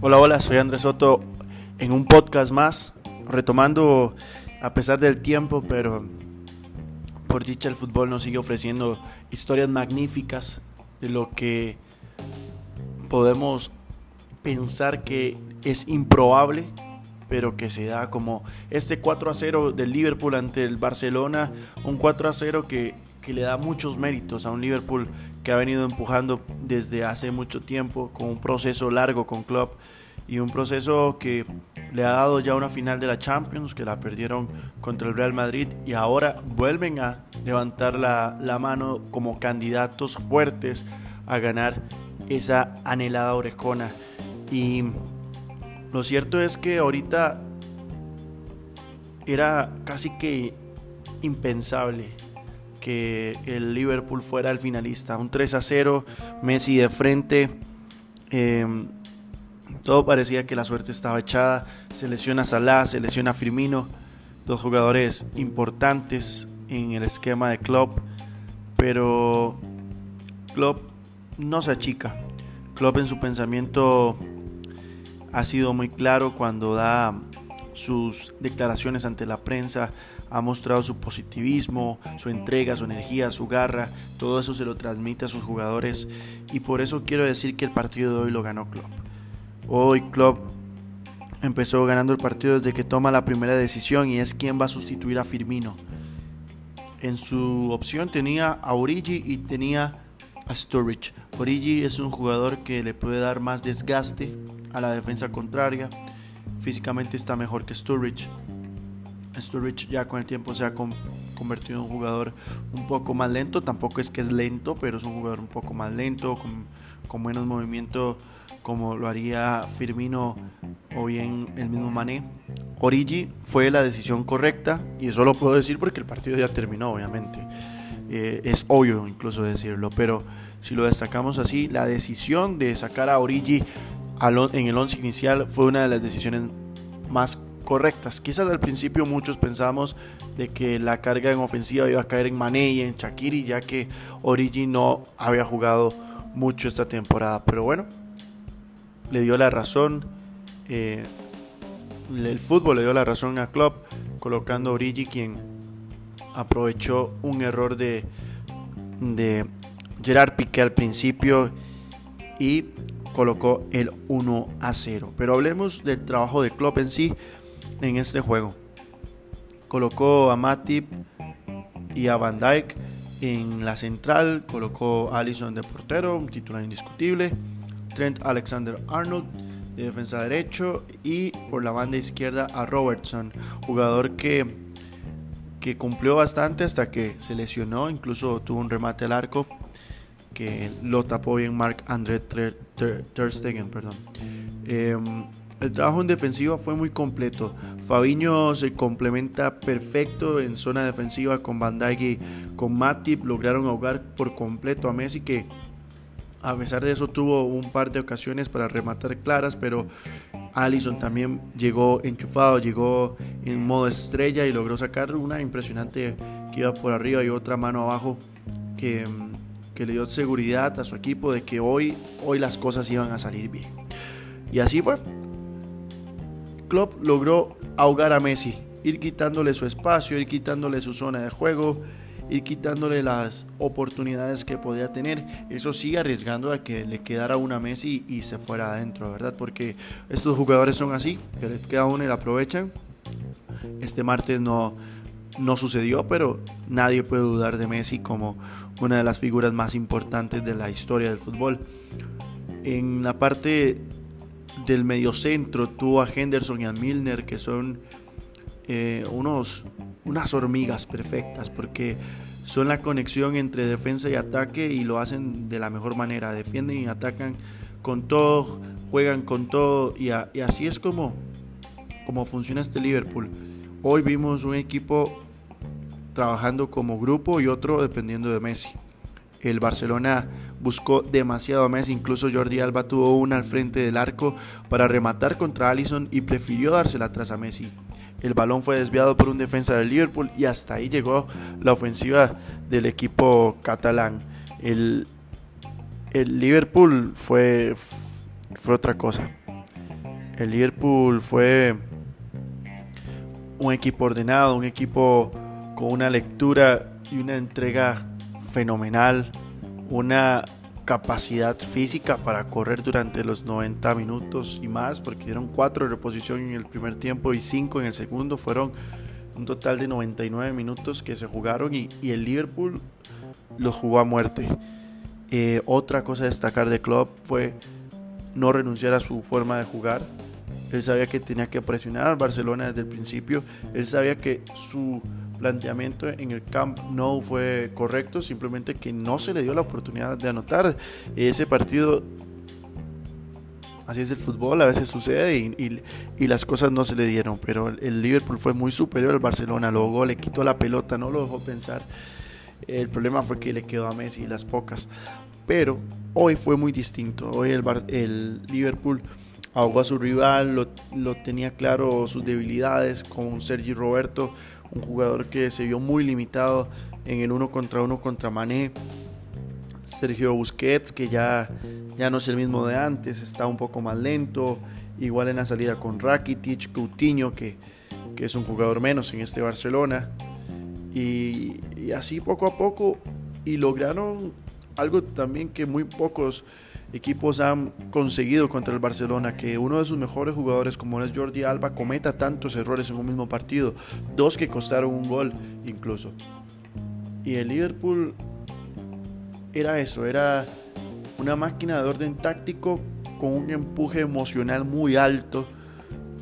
Hola, hola, soy Andrés Soto en un podcast más, retomando a pesar del tiempo, pero por dicha el fútbol nos sigue ofreciendo historias magníficas de lo que podemos pensar que es improbable, pero que se da como este 4 a 0 del Liverpool ante el Barcelona, un 4 a 0 que, que le da muchos méritos a un Liverpool que ha venido empujando desde hace mucho tiempo, con un proceso largo con Klopp y un proceso que le ha dado ya una final de la Champions, que la perdieron contra el Real Madrid y ahora vuelven a levantar la, la mano como candidatos fuertes a ganar esa anhelada orejona. Y lo cierto es que ahorita era casi que impensable que el Liverpool fuera el finalista. Un 3 a 0, Messi de frente. Em, todo parecía que la suerte estaba echada. Se lesiona Salah, se lesiona Firmino, dos jugadores importantes en el esquema de Klopp. Pero Klopp no se achica. Klopp en su pensamiento ha sido muy claro cuando da sus declaraciones ante la prensa ha mostrado su positivismo, su entrega, su energía, su garra, todo eso se lo transmite a sus jugadores y por eso quiero decir que el partido de hoy lo ganó Klopp. Hoy Klopp empezó ganando el partido desde que toma la primera decisión y es quién va a sustituir a Firmino. En su opción tenía a Origi y tenía a Sturridge. Origi es un jugador que le puede dar más desgaste a la defensa contraria. Físicamente está mejor que Sturridge. Sturridge ya con el tiempo se ha convertido en un jugador un poco más lento. Tampoco es que es lento, pero es un jugador un poco más lento, con, con menos movimiento como lo haría Firmino o bien el mismo Mané. Origi fue la decisión correcta y eso lo puedo decir porque el partido ya terminó, obviamente. Eh, es obvio incluso decirlo, pero si lo destacamos así, la decisión de sacar a Origi en el 11 inicial fue una de las decisiones más correctas. Quizás al principio muchos pensamos de que la carga en ofensiva iba a caer en Mané y en Shakiri, ya que Origi no había jugado mucho esta temporada. Pero bueno, le dio la razón. Eh, el fútbol le dio la razón a Klopp colocando Origi quien aprovechó un error de, de Gerard Piqué al principio y colocó el 1 a 0. Pero hablemos del trabajo de Klopp en sí en este juego. Colocó a Matip y a Van Dijk en la central, colocó a Allison de portero, un titular indiscutible, Trent Alexander Arnold de defensa derecho y por la banda izquierda a Robertson, jugador que, que cumplió bastante hasta que se lesionó, incluso tuvo un remate al arco que lo tapó bien Mark André Ter, Stegen, perdón. Em, el trabajo en defensiva fue muy completo. Fabiño se complementa perfecto en zona defensiva con Van con Matip. Lograron ahogar por completo a Messi que a pesar de eso tuvo un par de ocasiones para rematar claras, pero Allison también llegó enchufado, llegó en modo estrella y logró sacar una impresionante que iba por arriba y otra mano abajo que, que le dio seguridad a su equipo de que hoy, hoy las cosas iban a salir bien. Y así fue. Klopp logró ahogar a Messi, ir quitándole su espacio, ir quitándole su zona de juego, ir quitándole las oportunidades que podía tener. Eso sigue arriesgando a que le quedara una Messi y se fuera adentro, ¿verdad? Porque estos jugadores son así, que les queda uno y la aprovechan. Este martes no, no sucedió, pero nadie puede dudar de Messi como una de las figuras más importantes de la historia del fútbol. En la parte del mediocentro tuvo a Henderson y a Milner, que son eh, unos, unas hormigas perfectas, porque son la conexión entre defensa y ataque y lo hacen de la mejor manera. Defienden y atacan con todo, juegan con todo y, y así es como, como funciona este Liverpool. Hoy vimos un equipo trabajando como grupo y otro dependiendo de Messi. El Barcelona buscó demasiado a Messi, incluso Jordi Alba tuvo una al frente del arco para rematar contra Allison y prefirió dársela atrás a Messi. El balón fue desviado por un defensa del Liverpool y hasta ahí llegó la ofensiva del equipo catalán. El, el Liverpool fue, fue otra cosa. El Liverpool fue un equipo ordenado, un equipo con una lectura y una entrega fenomenal, una capacidad física para correr durante los 90 minutos y más, porque dieron 4 de reposición en el primer tiempo y 5 en el segundo, fueron un total de 99 minutos que se jugaron y, el Liverpool los jugó a muerte. Eh, otra cosa a destacar de Klopp fue no renunciar a su forma de jugar. Él sabía que tenía que presionar al Barcelona desde el principio. Él sabía que su planteamiento en el Camp no fue correcto, simplemente que no se le dio la oportunidad de anotar. Ese partido, así es el fútbol, a veces sucede y, las cosas no se le dieron, pero el Liverpool fue muy superior al Barcelona, luego le quitó la pelota, no lo dejó pensar. El problema fue que le quedó a Messi las pocas. Pero hoy fue muy distinto. Hoy el, el Liverpool ahogó a su rival, lo, tenía claro sus debilidades con Sergi Roberto, un jugador que se vio muy limitado en el uno contra uno contra Mané. Sergio Busquets, que ya, ya no es el mismo de antes, está un poco más lento. Igual en la salida con Rakitic, Coutinho, que, que es un jugador menos en este Barcelona. Y, y así poco a poco, y lograron algo también que muy pocos equipos han conseguido contra el Barcelona, que uno de sus mejores jugadores como es Jordi Alba cometa tantos errores en un mismo partido, dos que costaron un gol incluso. Y el Liverpool era eso, era una máquina de orden táctico con un empuje emocional muy alto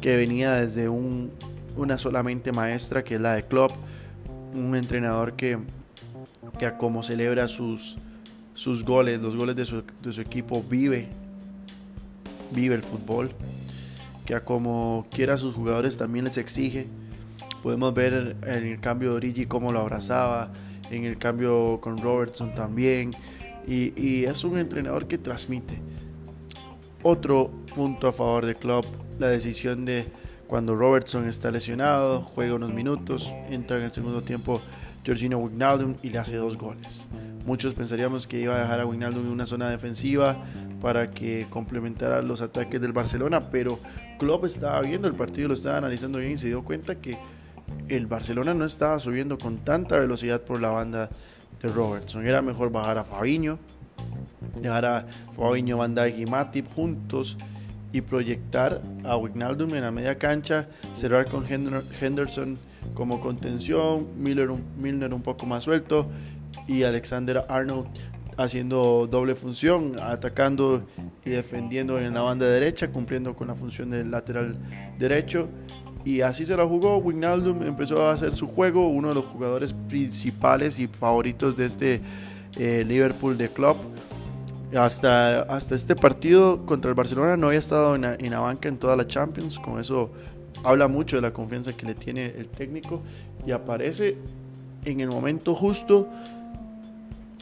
que venía desde una solamente maestra que es la de Klopp, un entrenador que, que como celebra sus, sus goles, los goles de su, equipo, vive, vive el fútbol, que a como quiera sus jugadores también les exige. Podemos ver en el cambio de Origi cómo lo abrazaba, en el cambio con Robertson también, y, y es un entrenador que transmite. Otro punto a favor de Klopp, la decisión de cuando Robertson está lesionado, juega unos minutos, entra en el segundo tiempo Georgino Wijnaldum y le hace dos goles. Muchos pensaríamos que iba a dejar a Wijnaldum en una zona defensiva para que complementara los ataques del Barcelona, pero Klopp estaba viendo el partido, lo estaba analizando bien y se dio cuenta que el Barcelona no estaba subiendo con tanta velocidad por la banda de Robertson. Era mejor bajar a Fabinho, dejar a Fabinho, Van Dijk y Matip juntos y proyectar a Wijnaldum en la media cancha, cerrar con Henderson como contención, Miller Milner un poco más suelto y Alexander Arnold haciendo doble función, atacando y defendiendo en la banda derecha, cumpliendo con la función del lateral derecho. Y así se la jugó. Wijnaldum empezó a hacer su juego, uno de los jugadores principales y favoritos de este eh, Liverpool de club. Hasta, hasta este partido contra el Barcelona no había estado en en la banca en toda la Champions. Con eso habla mucho de la confianza que le tiene el técnico y aparece en el momento justo.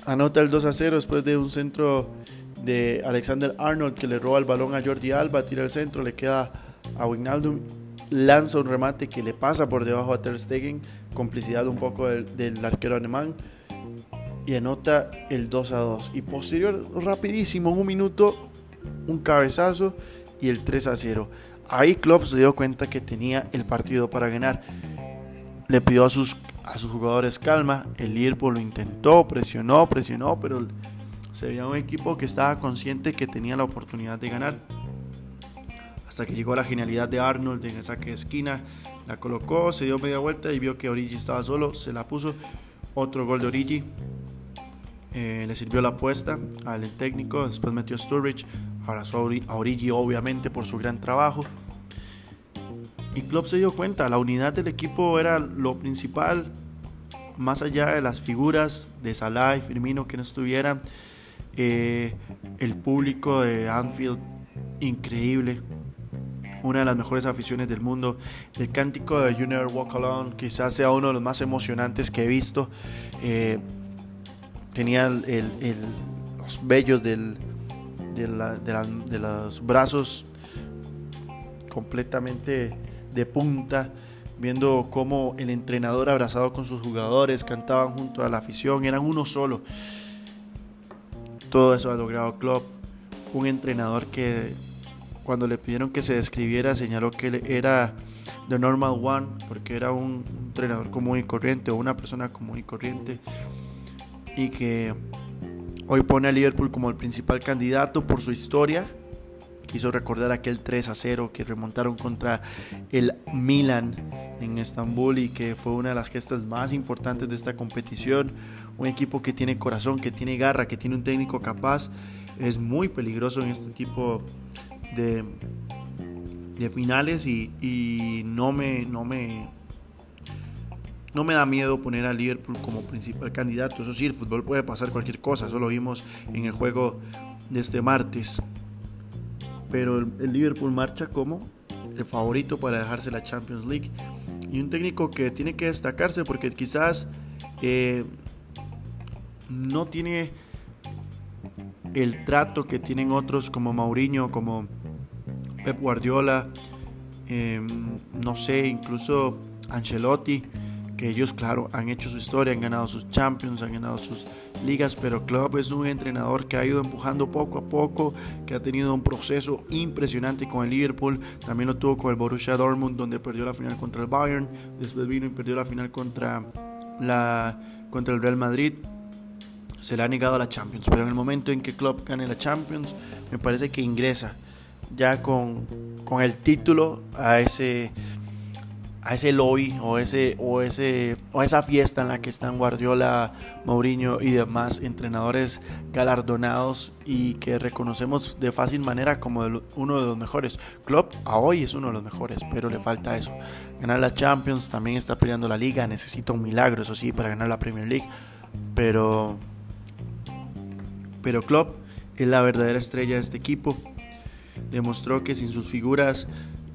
Anota el 2 a 0 después de un centro de Alexander Arnold que le roba el balón a Jordi Alba, tira el centro, le queda a Wijnaldum, lanza un remate que le pasa por debajo a Ter Stegen, complicidad un poco del, del arquero alemán y anota el 2 a 2. Y posterior, rapidísimo, en un minuto, un cabezazo y el 3 a 0. Ahí Klopp se dio cuenta que tenía el partido para ganar. Le pidió a sus, a sus jugadores calma. El Liverpool lo intentó, presionó, presionó, pero se veía un equipo que estaba consciente que tenía la oportunidad de ganar. Hasta que llegó la genialidad de Arnold en el saque de esquina. La colocó, se dio media vuelta y vio que Origi estaba solo. Se la puso. Otro gol de Origi. Eh, le sirvió la apuesta al técnico. Después metió Sturridge. Abrazó a Origi obviamente por su gran trabajo. Y Klopp se dio cuenta, la unidad del equipo era lo principal, más allá de las figuras de Salah y Firmino que no estuvieran. Eh, el público de Anfield, increíble. Una de las mejores aficiones del mundo. El cántico de Junior Walk Alone quizás sea uno de los más emocionantes que he visto. Eh, tenía los vellos del, de, los brazos completamente de punta, viendo cómo el entrenador abrazado con sus jugadores cantaban junto a la afición, eran uno solo. Todo eso ha logrado Klopp, un entrenador que cuando le pidieron que se describiera señaló que era the normal one, porque era un entrenador común y corriente o una persona común y corriente y que hoy pone a Liverpool como el principal candidato por su historia. Quiso recordar aquel 3 a 0 que remontaron contra el Milan en Estambul y que fue una de las gestas más importantes de esta competición. Un equipo que tiene corazón, que tiene garra, que tiene un técnico capaz. Es muy peligroso en este tipo de, de finales y, y no me, no me no me da miedo poner a Liverpool como principal candidato. Eso sí, el fútbol puede pasar cualquier cosa. Eso lo vimos en el juego de este martes. Pero el, Liverpool marcha como el favorito para dejarse la Champions League. Y un técnico que tiene que destacarse porque quizás eh, no tiene el trato que tienen otros como Mourinho, como Pep Guardiola, eh, no sé, incluso Ancelotti que ellos, claro, han hecho su historia, han ganado sus Champions, han ganado sus ligas, pero Klopp es un entrenador que ha ido empujando poco a poco, que ha tenido un proceso impresionante con el Liverpool, también lo tuvo con el Borussia Dortmund, donde perdió la final contra el Bayern, después vino y perdió la final contra, la, contra el Real Madrid, se le ha negado a la Champions, pero en el momento en que Klopp gane la Champions, me parece que ingresa ya con, con el título a ese a ese lobby o ese o ese o esa fiesta en la que están Guardiola, Mourinho y demás entrenadores galardonados y que reconocemos de fácil manera como uno de los mejores. Klopp a hoy es uno de los mejores, pero le falta eso. Ganar la Champions, también está peleando la liga, necesita un milagro, eso sí, para ganar la Premier League, pero pero Klopp es la verdadera estrella de este equipo. Demostró que sin sus figuras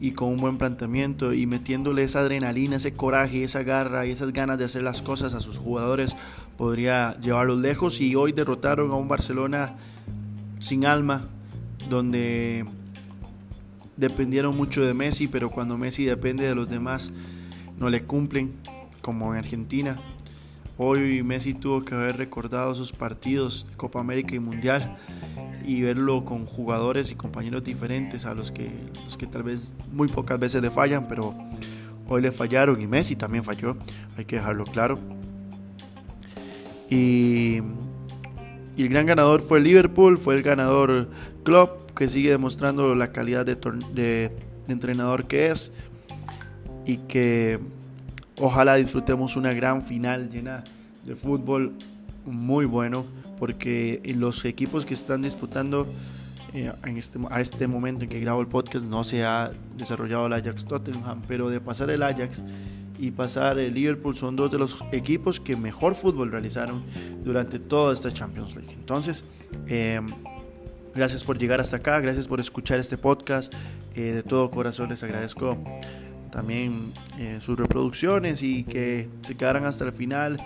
y con un buen planteamiento y metiéndole esa adrenalina, ese coraje, esa garra y esas ganas de hacer las cosas a sus jugadores podría llevarlos lejos y hoy derrotaron a un Barcelona sin alma donde dependieron mucho de Messi, pero cuando Messi depende de los demás no le cumplen como en Argentina. Hoy Messi tuvo que haber recordado sus partidos de Copa América y Mundial y verlo con jugadores y compañeros diferentes a los que, los que tal vez muy pocas veces le fallan, pero hoy le fallaron y Messi también falló, hay que dejarlo claro. Y, el gran ganador fue Liverpool, fue el ganador Klopp, que sigue demostrando la calidad de, de entrenador que es y que ojalá disfrutemos una gran final llena de fútbol muy bueno porque los equipos que están disputando eh, en este, a este momento en que grabo el podcast no se ha desarrollado el Ajax Tottenham, pero de pasar el Ajax y pasar el Liverpool son dos de los equipos que mejor fútbol realizaron durante toda esta Champions League. Entonces, eh, gracias por llegar hasta acá, gracias por escuchar este podcast. Eh, de todo corazón les agradezco también sus reproducciones y que se quedaran hasta el final.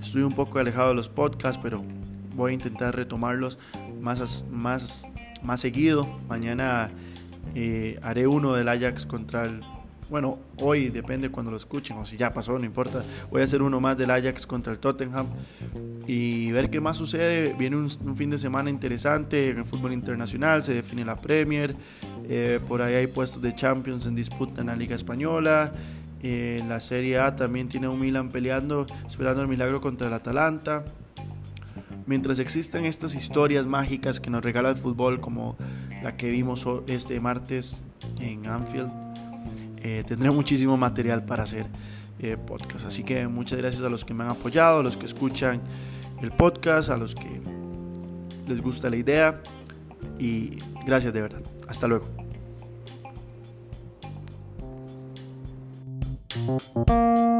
Estoy un poco alejado de los podcasts, pero voy a intentar retomarlos más, más, más seguido. Mañana eh, haré uno del Ajax contra el... Bueno, hoy depende cuando lo escuchen o si ya pasó, no importa. Voy a hacer uno más del Ajax contra el Tottenham y ver qué más sucede. Viene un, fin de semana interesante en el fútbol internacional, se define la Premier, eh, por ahí hay puestos de Champions en disputa en la Liga Española. En eh, la Serie A también tiene un Milan peleando, esperando el milagro contra el Atalanta. Mientras existen estas historias mágicas que nos regala el fútbol, como la que vimos este martes en Anfield, eh, tendré muchísimo material para hacer eh, podcast. Así que muchas gracias a los que me han apoyado, a los que escuchan el podcast, a los que les gusta la idea y gracias de verdad. Hasta luego. Música